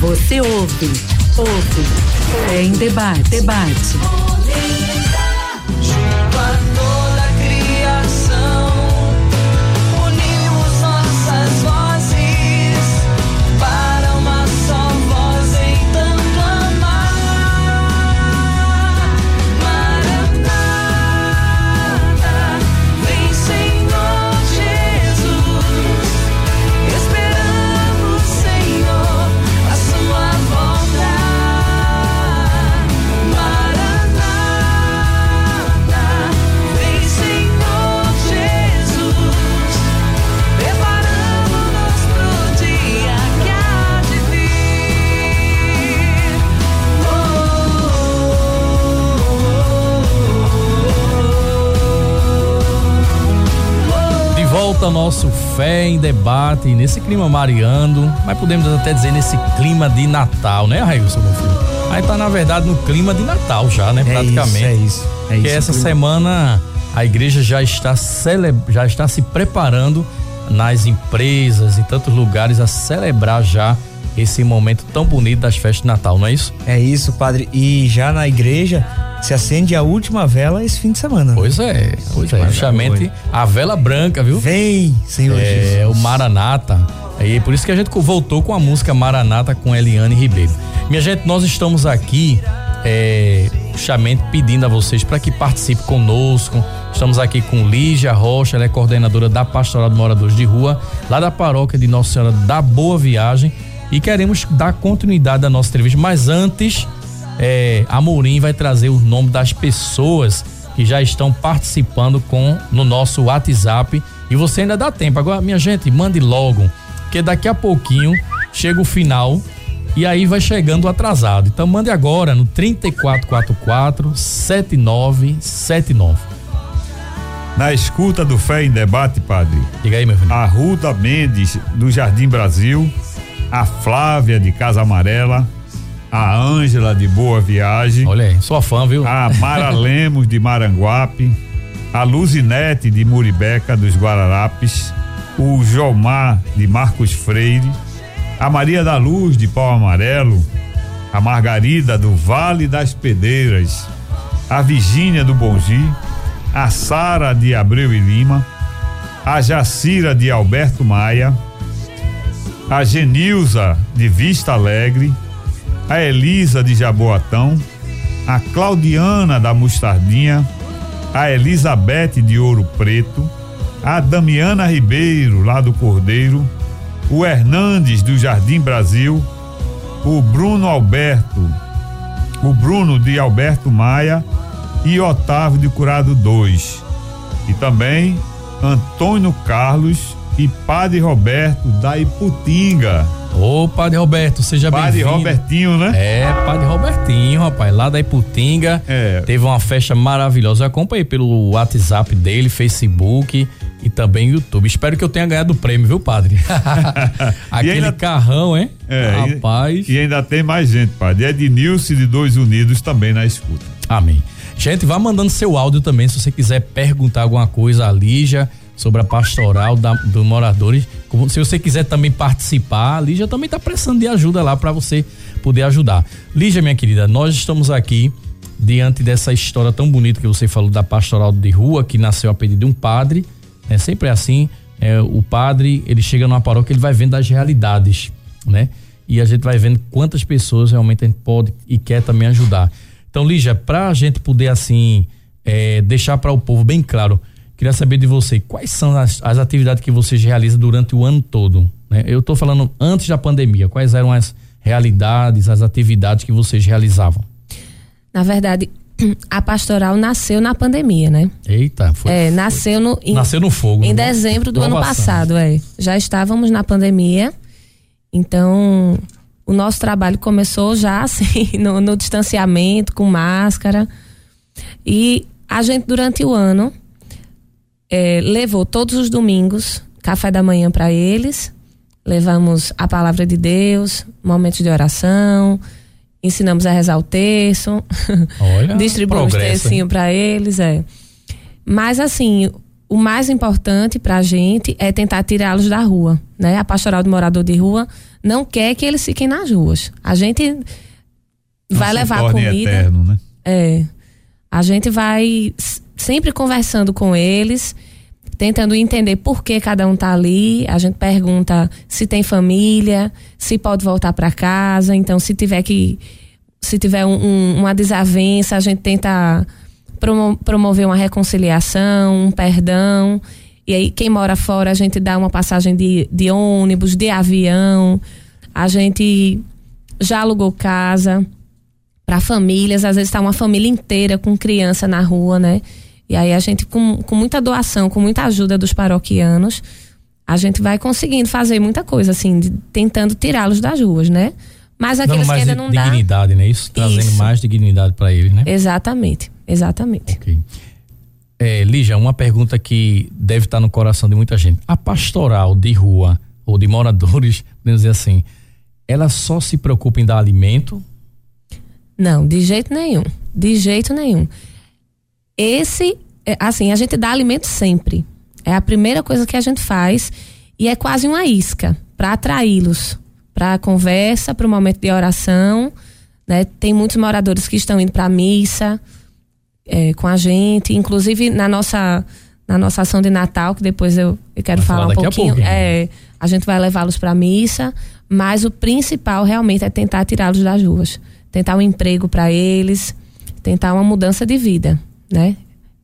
Você ouve, ouve, em debate, debate. Volta nosso Fé em Debate, nesse clima mariando, mas podemos até dizer nesse clima de Natal, né, Railson, meu filho? Aí tá, na verdade, no clima de Natal já, né, é praticamente. É isso, é isso. É essa semana a igreja já está, cele... já está se preparando nas empresas, em tantos lugares, a celebrar já esse momento tão bonito das festas de Natal, não é isso? É isso, padre. E já na igreja se acende a última vela esse fim de semana. Pois é, pois é. Justamente a vela branca, viu? Vem, Senhor é, Jesus. É, o Maranata. E por isso que a gente voltou com a música Maranata com Eliane Ribeiro. Minha gente, nós estamos aqui é, justamente pedindo a vocês para que participe conosco. Estamos aqui com Lígia Rocha, ela é coordenadora da Pastoral de Moradores de Rua, lá da paróquia de Nossa Senhora da Boa Viagem. E queremos dar continuidade à nossa entrevista, mas antes é, Amorim vai trazer o nome das pessoas que já estão participando com no nosso WhatsApp e você ainda dá tempo. Agora, minha gente, mande logo, porque daqui a pouquinho chega o final e aí vai chegando atrasado. Então mande agora no 3444 7979. Na escuta do Fé em Debate, padre. Diga aí, meu filho. A Ruda Mendes, do Jardim Brasil. A Flávia, de Casa Amarela a Ângela de Boa Viagem. Olha aí, sua fã, viu? A Mara Lemos de Maranguape, a Luzinete de Muribeca dos Guararapes, o Jomar de Marcos Freire, a Maria da Luz de Pau Amarelo, a Margarida do Vale das Pedreiras, a Virgínia do Bongi, a Sara de Abreu e Lima, a Jacira de Alberto Maia, a Genilza de Vista Alegre, a Elisa de Jaboatão, a Claudiana da Mostardinha, a Elizabeth de Ouro Preto, a Damiana Ribeiro, lá do Cordeiro, o Hernandes do Jardim Brasil, o Bruno Alberto, o Bruno de Alberto Maia e Otávio de Curado 2. E também Antônio Carlos e Padre Roberto da Iputinga. Ô, Padre Roberto, seja bem-vindo. Padre Robertinho, né? É, Padre Robertinho, rapaz, lá da Iputinga. É. Teve uma festa maravilhosa. Eu acompanhei pelo WhatsApp dele, Facebook e também YouTube. Espero que eu tenha ganhado o prêmio, viu, Padre? Aquele ainda, carrão, hein? É, rapaz. E, e, ainda tem mais gente, Padre. É de Nilce de Dois Unidos também na escuta. Amém. Gente, vá mandando seu áudio também, se você quiser perguntar alguma coisa a Lígia sobre a pastoral da, do moradores. Se você quiser também participar, a Lígia também está precisando de ajuda lá para você poder ajudar. Lígia, minha querida, nós estamos aqui diante dessa história tão bonita que você falou da pastoral de rua, que nasceu a pedido de um padre. É sempre assim. É, o padre, ele chega numa paróquia, ele vai vendo as realidades, né? E a gente vai vendo quantas pessoas realmente a gente pode e quer também ajudar. Então, Lígia, para a gente poder assim é, deixar para o povo bem claro Queria saber de você, quais são as, as atividades que vocês realizam durante o ano todo? Né? Eu estou falando antes da pandemia, quais eram as realidades, as atividades que vocês realizavam? Na verdade, a pastoral nasceu na pandemia, né? Eita, foi. É, nasceu no. Em, nasceu no fogo. Em dezembro do ano passado, é. Já estávamos na pandemia, então o nosso trabalho começou já assim, no, no distanciamento, com máscara. E a gente, durante o ano, é, levou todos os domingos café da manhã para eles, levamos a palavra de Deus, momentos de oração, ensinamos a rezar o terço, Olha, distribuímos tercinho para eles, é. Mas assim, o mais importante para a gente é tentar tirá-los da rua, né? A pastoral do morador de rua não quer que eles fiquem nas ruas. A gente Não vai levar comida. Eterno, né? É. A gente vai sempre conversando com eles, tentando entender por que cada um tá ali. A gente pergunta se tem família, se pode voltar para casa. Então, se tiver que. Se tiver um- um- uma desavença, a gente tenta promo- promover uma reconciliação, um perdão. E aí, quem mora fora, a gente dá uma passagem de, de ônibus, de avião. A gente já alugou casa para famílias, às vezes está uma família inteira com criança na rua, né? E aí a gente, com, com muita doação, com muita ajuda dos paroquianos, a gente vai conseguindo fazer muita coisa, assim, de- tentando tirá-los das ruas, né? Mas aqueles que mais ainda não dá. dignidade, né? Isso, trazendo Isso. mais dignidade para eles, né? Exatamente, exatamente. Ok. É, Lígia, uma pergunta que deve estar no coração de muita gente. A pastoral de rua ou de moradores, podemos dizer assim, ela só se preocupa em dar alimento? Não, de jeito nenhum. De jeito nenhum. Esse, é, assim, a gente dá alimento sempre. É a primeira coisa que a gente faz e é quase uma isca para atraí-los para a conversa, para o momento de oração. Né? Tem muitos moradores que estão indo para a missa é, com a gente, inclusive na nossa na nossa ação de Natal, que depois eu, eu quero falar, falar um daqui a pouquinho. pouco, é, a gente vai levá-los para a missa, mas o principal realmente é tentar tirá-los das ruas, tentar um emprego para eles, tentar uma mudança de vida, né?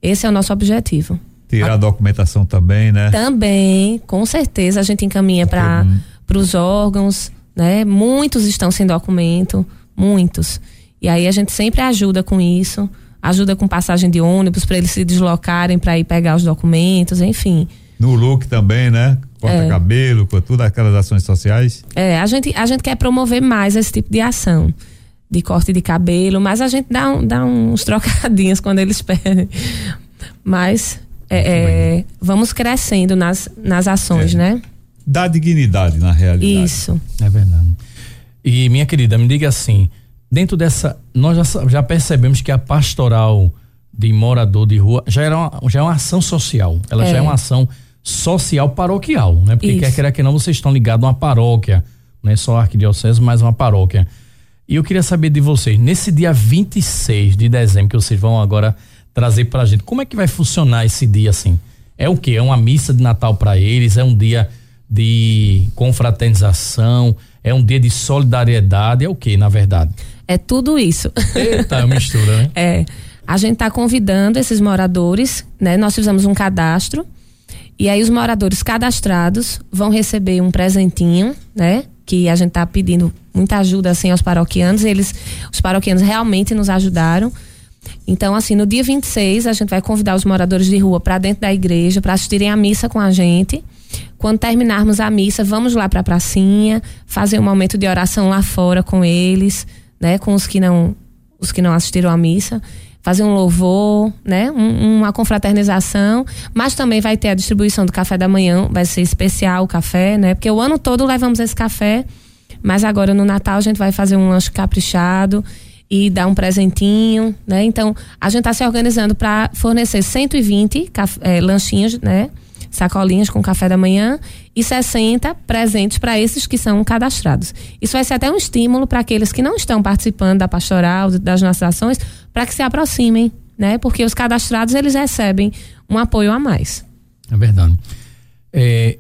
Esse é o nosso objetivo. Tirar a documentação também, né? Também, com certeza, a gente encaminha para Uhum. os órgãos, né? Muitos estão sem documento, muitos. E aí a gente sempre ajuda com isso, ajuda com passagem de ônibus para eles se deslocarem para ir pegar os documentos, enfim. No look também, né? Corta É. cabelo, com todas aquelas ações sociais. É, a gente, a gente quer promover mais esse tipo de ação. De corte de cabelo, mas a gente dá, um- dá uns trocadinhos quando eles pedem. Mas é, é, vamos crescendo nas, nas ações, É. né? Dá dignidade na realidade. Isso. É verdade. E minha querida, me diga assim, dentro dessa, nós já, já percebemos que a pastoral de morador de rua já, era uma, já é uma ação social. Ela já É. é uma ação social paroquial, né? Porque Isso. quer queira que não, vocês estão ligados a uma paróquia, não é só a arquidiocese, mas uma paróquia. E eu queria saber de vocês, nesse dia 26 de dezembro que vocês vão agora trazer pra gente, como é que vai funcionar esse dia assim? É o quê? É uma missa de Natal para eles? É um dia de confraternização? É um dia de solidariedade? É o quê, na verdade? É tudo isso. Eita, mistura, né? É, a gente está convidando esses moradores, né? Nós fizemos um cadastro e aí os moradores cadastrados vão receber um presentinho, né? Que a gente está pedindo muita ajuda assim aos paroquianos. Eles, os paroquianos realmente nos ajudaram. Então, assim, no dia 26, a gente vai convidar os moradores de rua para dentro da igreja para assistirem à missa com a gente. Quando terminarmos a missa, vamos lá para a pracinha, fazer um momento de oração lá fora com eles, né, com os que não os que não assistiram à missa, fazer um louvor, né, um- uma confraternização, mas também vai ter a distribuição do café da manhã, vai ser especial o café, né? Porque o ano todo levamos esse café, mas agora no Natal a gente vai fazer um lanche caprichado e dar um presentinho, né? Então, a gente está se organizando para fornecer 120 caf- eh, lanchinhos, né? Sacolinhas com café da manhã e 60 presentes para esses que são cadastrados. Isso vai ser até um estímulo para aqueles que não estão participando da pastoral, das nossas ações, para que se aproximem, né? Porque os cadastrados eles recebem um apoio a mais. É verdade. É,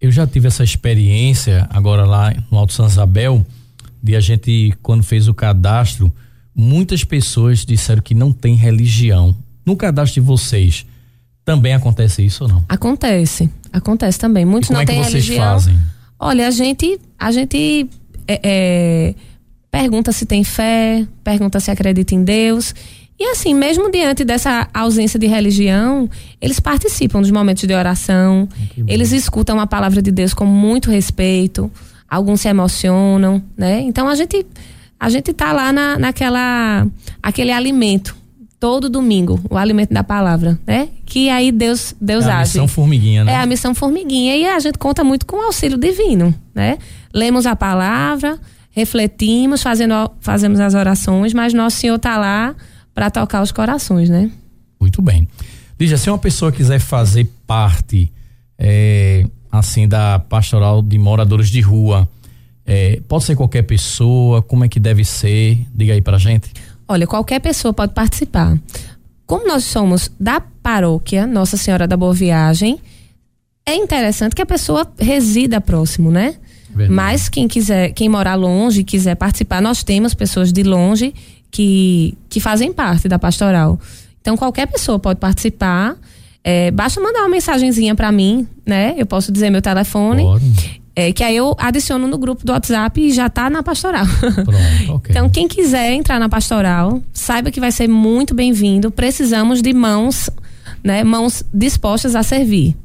eu já tive essa experiência agora lá no Alto São Isabel, de a gente, quando fez o cadastro, muitas pessoas disseram que não tem religião. No cadastro de vocês, também acontece isso ou não? Acontece, acontece também. Muitos como não é que têm vocês religião. fazem? Olha, a gente, a gente é, é, pergunta se tem fé, pergunta se acredita em Deus. E assim, mesmo diante dessa ausência de religião, eles participam dos momentos de oração, eles escutam a palavra de Deus com muito respeito, alguns se emocionam, né? Então a gente a gente tá lá na, naquela aquele alimento todo domingo, o alimento da palavra, né? Que aí Deus Deus É a age. missão formiguinha, né? É a missão formiguinha e a gente conta muito com o auxílio divino, né? Lemos a palavra, refletimos, fazendo, fazemos as orações, mas nosso Senhor tá lá para tocar os corações, né? Muito bem. Lígia, se uma pessoa quiser fazer parte, é, assim, da pastoral de moradores de rua, é, pode ser qualquer pessoa? Como é que deve ser? Diga aí pra gente. Olha, qualquer pessoa pode participar. Como nós somos da paróquia Nossa Senhora da Boa Viagem, é interessante que a pessoa resida próximo, né? Verdade. Mas quem quiser, quem morar longe, quiser participar, nós temos pessoas de longe que, que fazem parte da pastoral. Então qualquer pessoa pode participar. É, basta mandar uma mensagenzinha para mim, né? Eu posso dizer meu telefone. Pode. É, que aí eu adiciono no grupo do WhatsApp e já tá na pastoral. Pronto, ok. Então, quem quiser entrar na pastoral, saiba que vai ser muito bem-vindo. Precisamos de mãos, né? Mãos dispostas a servir.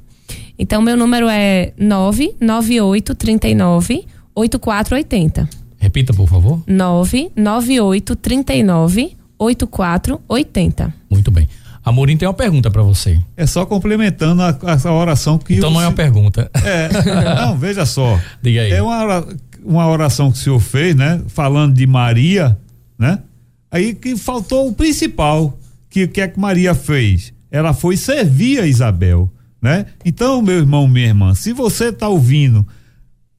Então, meu número é 998 39 8480. Repita, por favor. 998 39 8480. Muito bem. Amorim tem uma pergunta pra você. É só complementando a, essa oração que Então não é uma pergunta. É, não, veja só. Diga aí. É uma, uma oração que o senhor fez, né? Falando de Maria, né? Aí que faltou o principal. Que o que é que Maria fez? Ela foi servir a Isabel, né? Então, meu irmão, minha irmã, se você tá ouvindo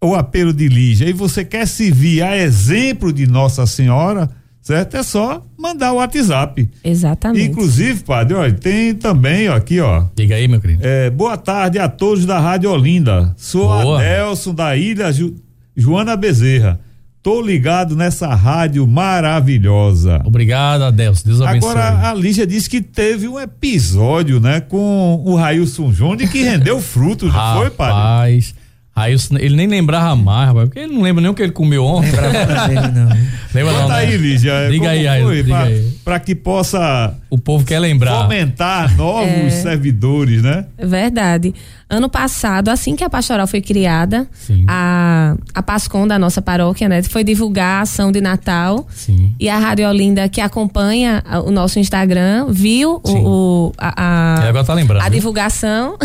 o apelo de Lígia e você quer servir a exemplo de Nossa Senhora, certo? É só mandar o WhatsApp. Exatamente. Inclusive, padre, olha, tem também, ó, aqui, ó. Diga aí, meu querido. É, boa tarde a todos da Rádio Olinda. Sou Boa. Adelson da Ilha Ju- Joana Bezerra. Tô ligado nessa rádio maravilhosa. Obrigado, Adelson. Deus abençoe. Agora, a Lígia disse que teve um episódio, né, com o Railson Júnior que rendeu frutos, não foi, padre? Rapaz, Railson, ele nem lembrava mais, rapaz, porque ele não lembra nem o que ele comeu ontem. Lembrava dele, não. Lembra não, Conta né? aí, Lígia. Diga como aí, foi, diga pra, aí. pra que possa O povo quer lembrar. fomentar novos É. servidores, né? Verdade. Ano passado, assim que a pastoral foi criada, Sim. a, a Pascom da nossa paróquia, né, foi divulgar a ação de Natal. Sim. E a Rádio Olinda, que acompanha o nosso Instagram, viu o, Sim. o- a, a- agora tá lembrando. a divulgação.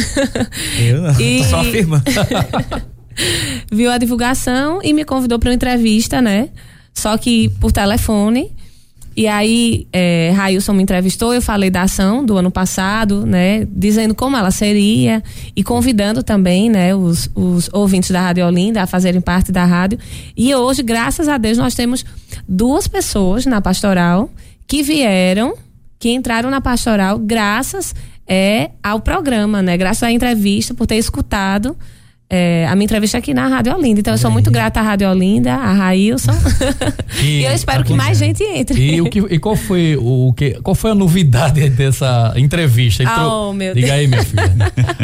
Eu não, E- tô só afirmando. viu a divulgação e me convidou para uma entrevista, né? Só que por telefone. E aí, é, Railson me entrevistou, eu falei da ação do ano passado, né? Dizendo como ela seria e convidando também, né, os, os ouvintes da Rádio Olinda a fazerem parte da rádio. E hoje, graças a Deus, nós temos duas pessoas na pastoral que vieram, que entraram na pastoral graças é, ao programa, né? Graças à entrevista, por ter escutado é, a minha entrevista aqui na Rádio Olinda. Então, eu sou muito grata à Rádio Olinda, a Railson. E- E eu espero que mais gente entre. E, o que, e qual foi o, que qual foi a novidade dessa entrevista? Entrou- Oh, meu Diga Deus. aí, minha filha.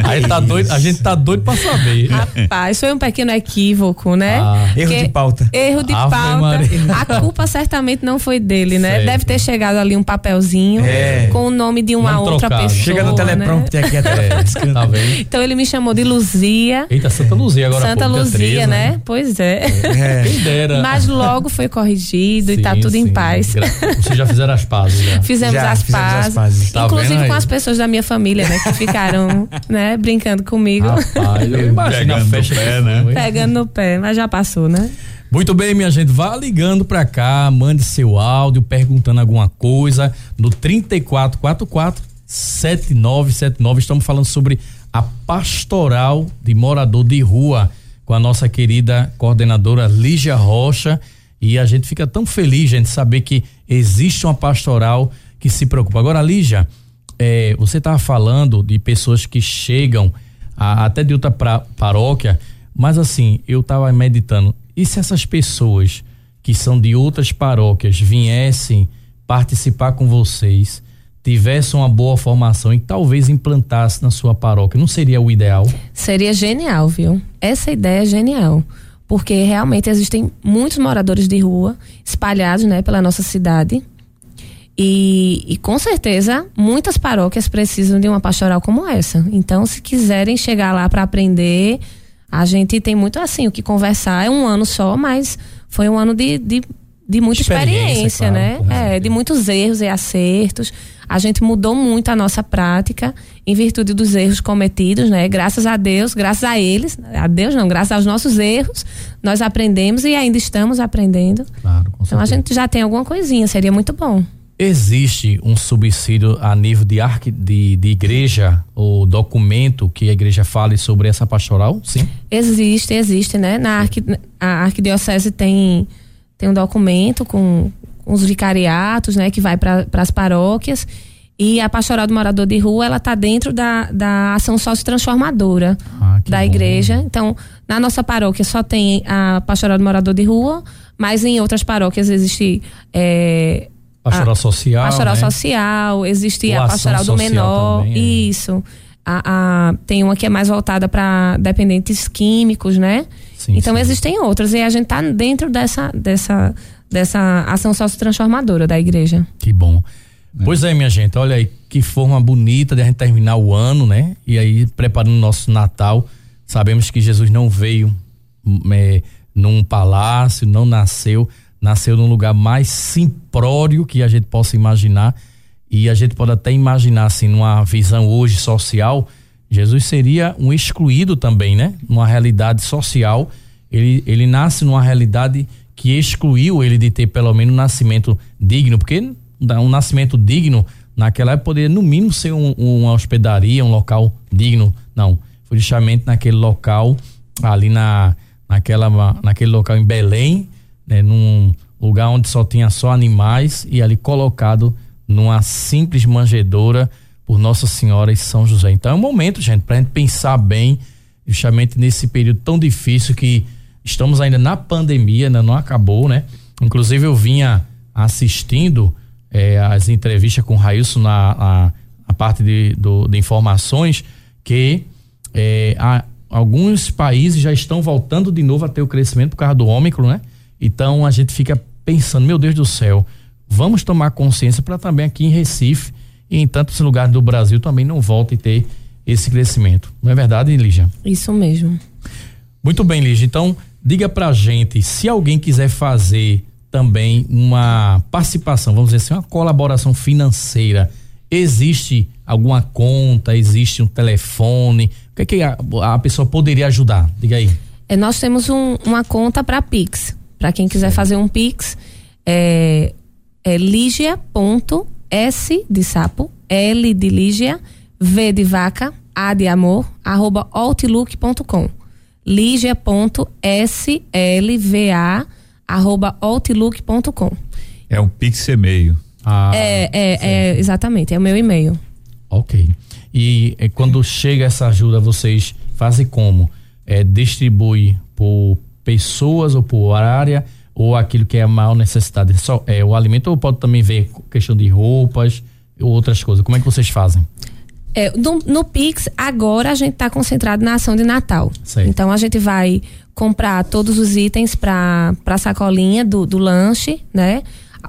Aí tá doido, a gente tá doido pra saber. Rapaz, foi um pequeno equívoco, né? Ah. Erro de pauta. Erro de Ave pauta. Maria. A culpa certamente não foi dele, né? Certo. Deve ter chegado ali um papelzinho É. com o nome de uma outra trocado. pessoa. Chega no né? teleprompter aqui até É, tá vendo? Então ele me chamou de Luzia. Eita, Santa Luzia agora. Santa dia Luzia, 13, né? Pois é. É. Quem dera. Mas logo foi corrigido e tá Sim, tudo em sim. paz. Gra- Vocês já fizeram as pazes, né? Fizemos, Já, as, fizemos as pazes. pazes. Tá Inclusive vendo aí? com as pessoas da minha família, né? Que ficaram, né, brincando comigo. Rapaz, eu imagino a Pegando no festa pé, né? foi. Pegando no pé, mas já passou, né? Muito bem, minha gente, vá ligando pra cá, mande seu áudio perguntando alguma coisa no 3444 7979. Estamos falando sobre a pastoral de morador de rua com a nossa querida coordenadora Lígia Rocha. E a gente fica tão feliz, gente, saber que existe uma pastoral que se preocupa. Agora, Lígia, é, você estava falando de pessoas que chegam a- até de outra pra- paróquia, mas assim, eu estava meditando, e se essas pessoas que são de outras paróquias viessem participar com vocês, tivessem uma boa formação e talvez implantasse na sua paróquia, não seria o ideal? Seria genial, viu? Essa ideia é genial. Porque realmente existem muitos moradores de rua espalhados, né, pela nossa cidade. E, e com certeza muitas paróquias precisam de uma pastoral como essa. Então, se quiserem chegar lá para aprender, a gente tem muito assim o que conversar. É um ano só, mas foi um ano de, de, de muita Experiência, experiência, claro, né? certeza. É, de muitos erros e acertos. A gente mudou muito a nossa prática em virtude dos erros cometidos, né? Graças a Deus, graças a eles, a Deus não, graças aos nossos erros, nós aprendemos e ainda estamos aprendendo. Claro, com Então a certeza. gente já tem alguma coisinha, seria muito bom. Existe um subsídio a nível de, arque, de, de igreja ou documento que a igreja fale sobre essa pastoral? Sim. Existe, existe, né? Na arqui, a arquidiocese tem, tem um documento com, os vicariatos, né? Que vai para as paróquias e a pastoral do morador de rua, ela está dentro da, da ação sócio-transformadora ah, da bom. igreja. Então, na nossa paróquia só tem a pastoral do morador de rua, mas em outras paróquias existe. É, pastoral a, social. Pastoral né? social, existe Ou a pastoral do menor. Também, é. Isso. A, a, tem uma que é mais voltada para dependentes químicos, né? Sim, então sim. existem outras. E a gente está dentro dessa, dessa, dessa ação sócio-transformadora da igreja. Que bom. Né? Pois é, minha gente, olha aí que forma bonita de a gente terminar o ano, né? E aí, preparando o nosso Natal, sabemos que Jesus não veio é, num palácio, não nasceu, nasceu num lugar mais simplório que a gente possa imaginar. E a gente pode até imaginar, assim, numa visão hoje social, Jesus seria um excluído também, né? Numa realidade social. Ele, ele nasce numa realidade que excluiu ele de ter pelo menos um nascimento digno, porque um nascimento digno naquela época poderia no mínimo ser um, uma hospedaria, um local digno. Não, foi justamente naquele local ali na naquela naquele local em Belém, né, num lugar onde só tinha só animais e ali colocado numa simples manjedoura por Nossa Senhora e São José. Então é um momento, gente, para a gente pensar bem, justamente nesse período tão difícil que estamos ainda na pandemia, ainda não acabou, né? Inclusive eu vinha assistindo é, as entrevistas com o Railson na, na, na parte de, do, de informações que é, há, alguns países já estão voltando de novo a ter o crescimento por causa do Ômicron, né? Então a gente fica pensando, meu Deus do céu, vamos tomar consciência para também aqui em Recife e em tantos lugares do Brasil também não volte a ter esse crescimento. Não é verdade, Lígia? Isso mesmo. Muito bem, Lígia. Então, diga pra gente, se alguém quiser fazer também uma participação, vamos dizer assim, uma colaboração financeira. Existe alguma conta, existe um telefone? O que, é que a, a pessoa poderia ajudar? Diga aí. É, nós temos um, uma conta para Pix. Para quem quiser fazer um Pix, é, é ligia.s de sapo, L de Lígia, V de vaca, A de amor, arroba outlook.com. Ligia.slva arroba outlook.com. É um pix e-mail. Ah, é, é, é, exatamente, é o meu e-mail. Ok. E, e quando chega essa ajuda, vocês fazem como? É, distribui por pessoas ou por área ou aquilo que é a maior necessidade? Só, é o alimento ou pode também ver questão de roupas ou outras coisas? Como é que vocês fazem? É, no, no, Pix, agora a gente está concentrado na ação de Natal. Sei. Então a gente vai comprar todos os itens para a sacolinha do, do lanche, né?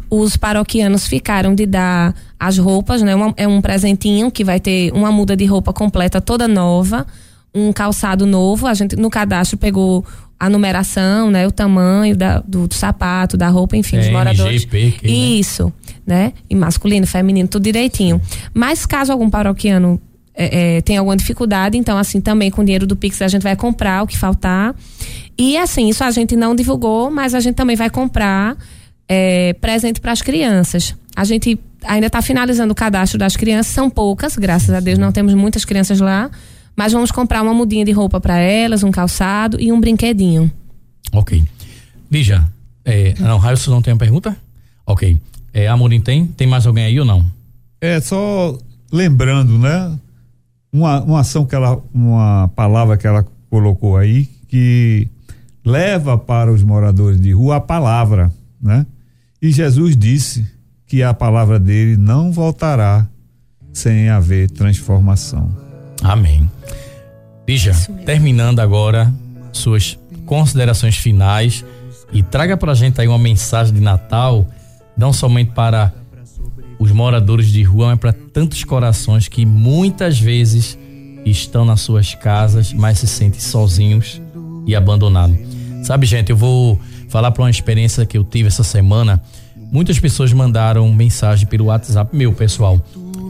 Os paroquianos ficaram de dar as roupas, né? Uma, é um presentinho que vai ter uma muda de roupa completa toda nova, um calçado novo. A gente no cadastro pegou a numeração, né? O tamanho da, do, do sapato, da roupa, enfim, é, dos moradores. MGP, que, né? Isso, né? E masculino, feminino, tudo direitinho. Mas caso algum paroquiano é, é, tem alguma dificuldade, então assim também com o dinheiro do Pix a gente vai comprar o que faltar. E assim, isso a gente não divulgou, mas a gente também vai comprar é, presente para as crianças. A gente ainda está finalizando o cadastro das crianças, são poucas, graças a Deus não temos muitas crianças lá, mas vamos comprar uma mudinha de roupa para elas, um calçado e um brinquedinho. Ok. Lígia, é, não, Railson não tem uma pergunta? Ok. É, Amorim tem? Tem mais alguém aí ou não? É, só lembrando, né? uma, uma ação que ela, uma palavra que ela colocou aí que leva para os moradores de rua a palavra, né? E Jesus disse que a palavra dele não voltará sem haver transformação. Amém. Bija, terminando agora suas considerações finais e traga para a gente aí uma mensagem de Natal, não somente para os moradores de rua, mas para tantos corações que muitas vezes estão nas suas casas, mas se sentem sozinhos e abandonados. Sabe, gente, eu vou falar para uma experiência que eu tive essa semana. Muitas pessoas mandaram mensagem pelo WhatsApp meu, pessoal.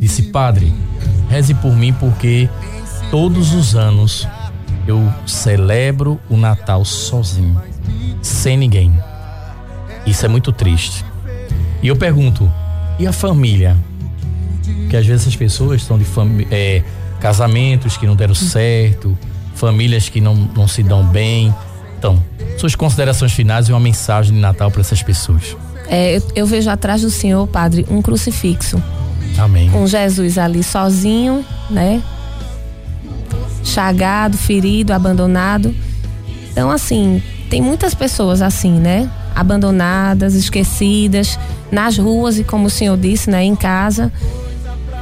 Disse, padre, reze por mim porque todos os anos eu celebro o Natal sozinho, sem ninguém. Isso é muito triste. E eu pergunto, E a família? Porque às vezes as pessoas estão de é, casamentos que não deram certo, famílias que não, não se dão bem. Então, suas considerações finais e uma mensagem de Natal para essas pessoas. É, eu, eu vejo atrás do Senhor, Padre, um crucifixo. Amém. Com Jesus ali sozinho, né? Chagado, ferido, abandonado. Então, assim, tem muitas pessoas assim, né? Abandonadas, esquecidas, nas ruas e, como o senhor disse, né? Em casa.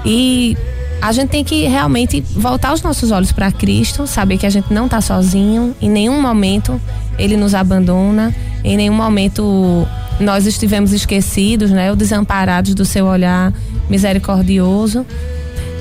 E a gente tem que realmente voltar os nossos olhos para Cristo, saber que a gente não está sozinho, em nenhum momento ele nos abandona, em nenhum momento nós estivemos esquecidos, né, ou desamparados do seu olhar misericordioso.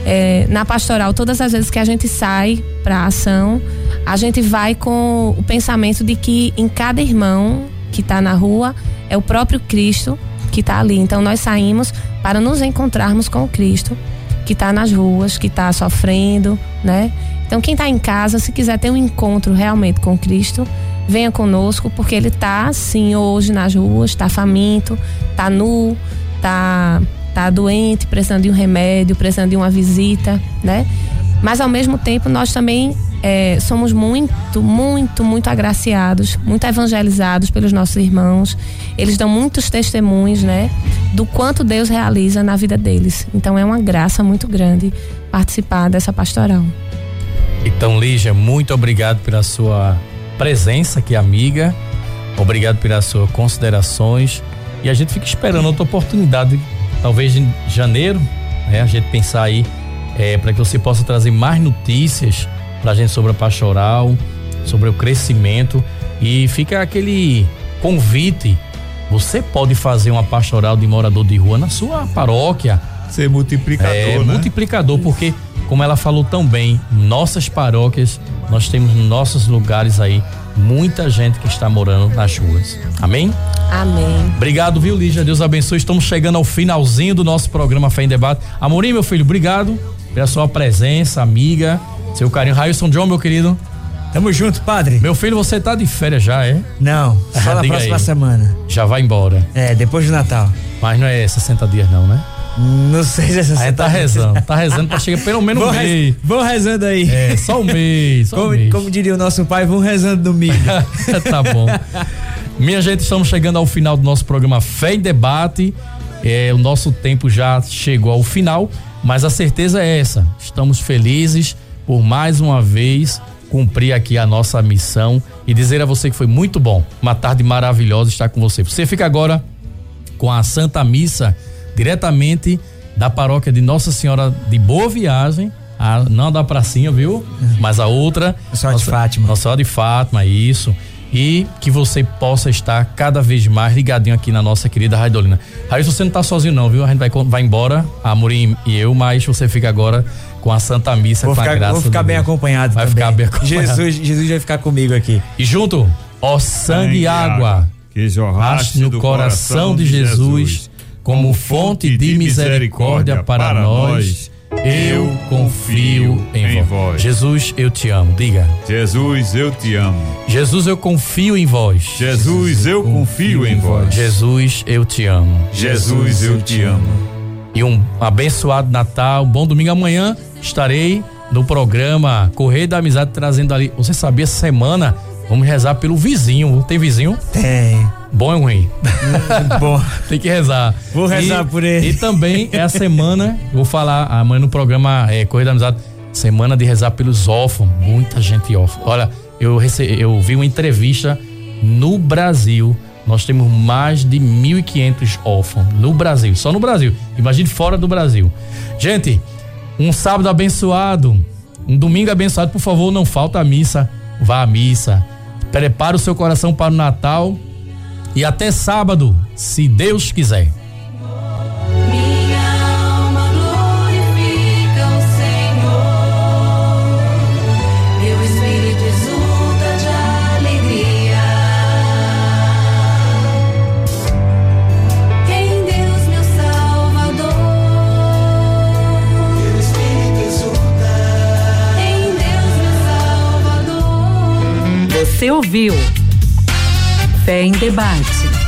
É, na pastoral, todas as vezes que a gente sai para ação, a gente vai com o pensamento de que em cada irmão que está na rua é o próprio Cristo que está ali. Então nós saímos para nos encontrarmos com o Cristo que está nas ruas, que está sofrendo, né? Então quem está em casa, se quiser ter um encontro realmente com Cristo, venha conosco, porque ele está sim hoje nas ruas, está faminto, está nu, está tá doente, precisando de um remédio, precisando de uma visita, né? Mas ao mesmo tempo nós também é, somos muito, muito, muito agraciados, muito evangelizados pelos nossos irmãos. Eles dão muitos testemunhos, né? Do quanto Deus realiza na vida deles. Então é uma graça muito grande participar dessa pastoral. Então, Lígia, muito obrigado pela sua presença aqui, amiga. Obrigado pelas suas considerações. E a gente fica esperando outra oportunidade, talvez em janeiro, né? A gente pensar aí é, para que você possa trazer mais notícias para a gente sobre a pastoral, sobre o crescimento. E fica aquele convite. Você pode fazer uma pastoral de morador de rua na sua paróquia. Ser multiplicador, é, né? Multiplicador, porque, como ela falou tão bem, nossas paróquias, nós temos nossos lugares aí muita gente que está morando nas ruas. Amém? Amém. Obrigado, viu, Lígia? Deus abençoe. Estamos chegando ao finalzinho do nosso programa Fé em Debate. Amorim, meu filho, obrigado pela sua presença, amiga, seu carinho. Railson John, meu querido. Tamo junto, padre. Meu filho, você tá de férias já, é? Não, só na próxima aí. semana. Já vai embora. É, depois do Natal. Mas não é 60 dias não, né? Não sei se 60 Aí tá rezando, tá rezando pra chegar pelo menos um mês. Vão rezando aí. É, só um mês, só como, um mês. Como diria o nosso pai, vão rezando no milho. tá bom. Minha gente, estamos chegando ao final do nosso programa Fé em Debate. É, o nosso tempo já chegou ao final, mas a certeza é essa. Estamos felizes por mais uma vez cumprir aqui a nossa missão e dizer a você que foi muito bom. Uma tarde maravilhosa estar com você. Você fica agora com a Santa Missa diretamente da paróquia de Nossa Senhora de Boa Viagem, a, não da pracinha, viu? Mas a outra. Nossa Senhora de Fátima. Nossa Senhora de Fátima, isso. E que você possa estar cada vez mais ligadinho aqui na nossa querida Raidolina. Raíssa, você não está sozinho não, viu? A gente vai, vai embora, a Amorim e eu, mas você fica agora com a Santa Missa, vou com ficar, a graça Vou ficar bem acompanhado Vai também. ficar bem acompanhado. Jesus, Jesus vai ficar comigo aqui. E junto, ó sangue e água, que jorraste no coração de Jesus, como fonte de misericórdia para nós. Eu confio em vós. Jesus, eu te amo. Diga. Jesus, eu te amo. Jesus, eu confio em vós. Jesus, eu confio em vós. Jesus, eu te amo. Jesus, eu te amo. E um abençoado Natal, um bom domingo amanhã. Estarei no programa Correio da Amizade trazendo ali. Você sabia essa semana? Vamos rezar pelo vizinho. Tem vizinho? Tem. Bom ou ruim? Bom. Tem que rezar. Vou rezar e, por ele. E também é a semana, vou falar amanhã no programa é, Correio da Amizade, semana de rezar pelos órfãos. Muita gente órfã. Olha, eu, recebi, eu vi uma entrevista no Brasil. Nós temos mais de 1.500 órfãos no Brasil, só no Brasil. Imagine fora do Brasil. Gente, um sábado abençoado, um domingo abençoado. Por favor, não falta a missa. Vá à missa. Prepare o seu coração para o Natal e até sábado, se Deus quiser. Você ouviu? Fé em debate.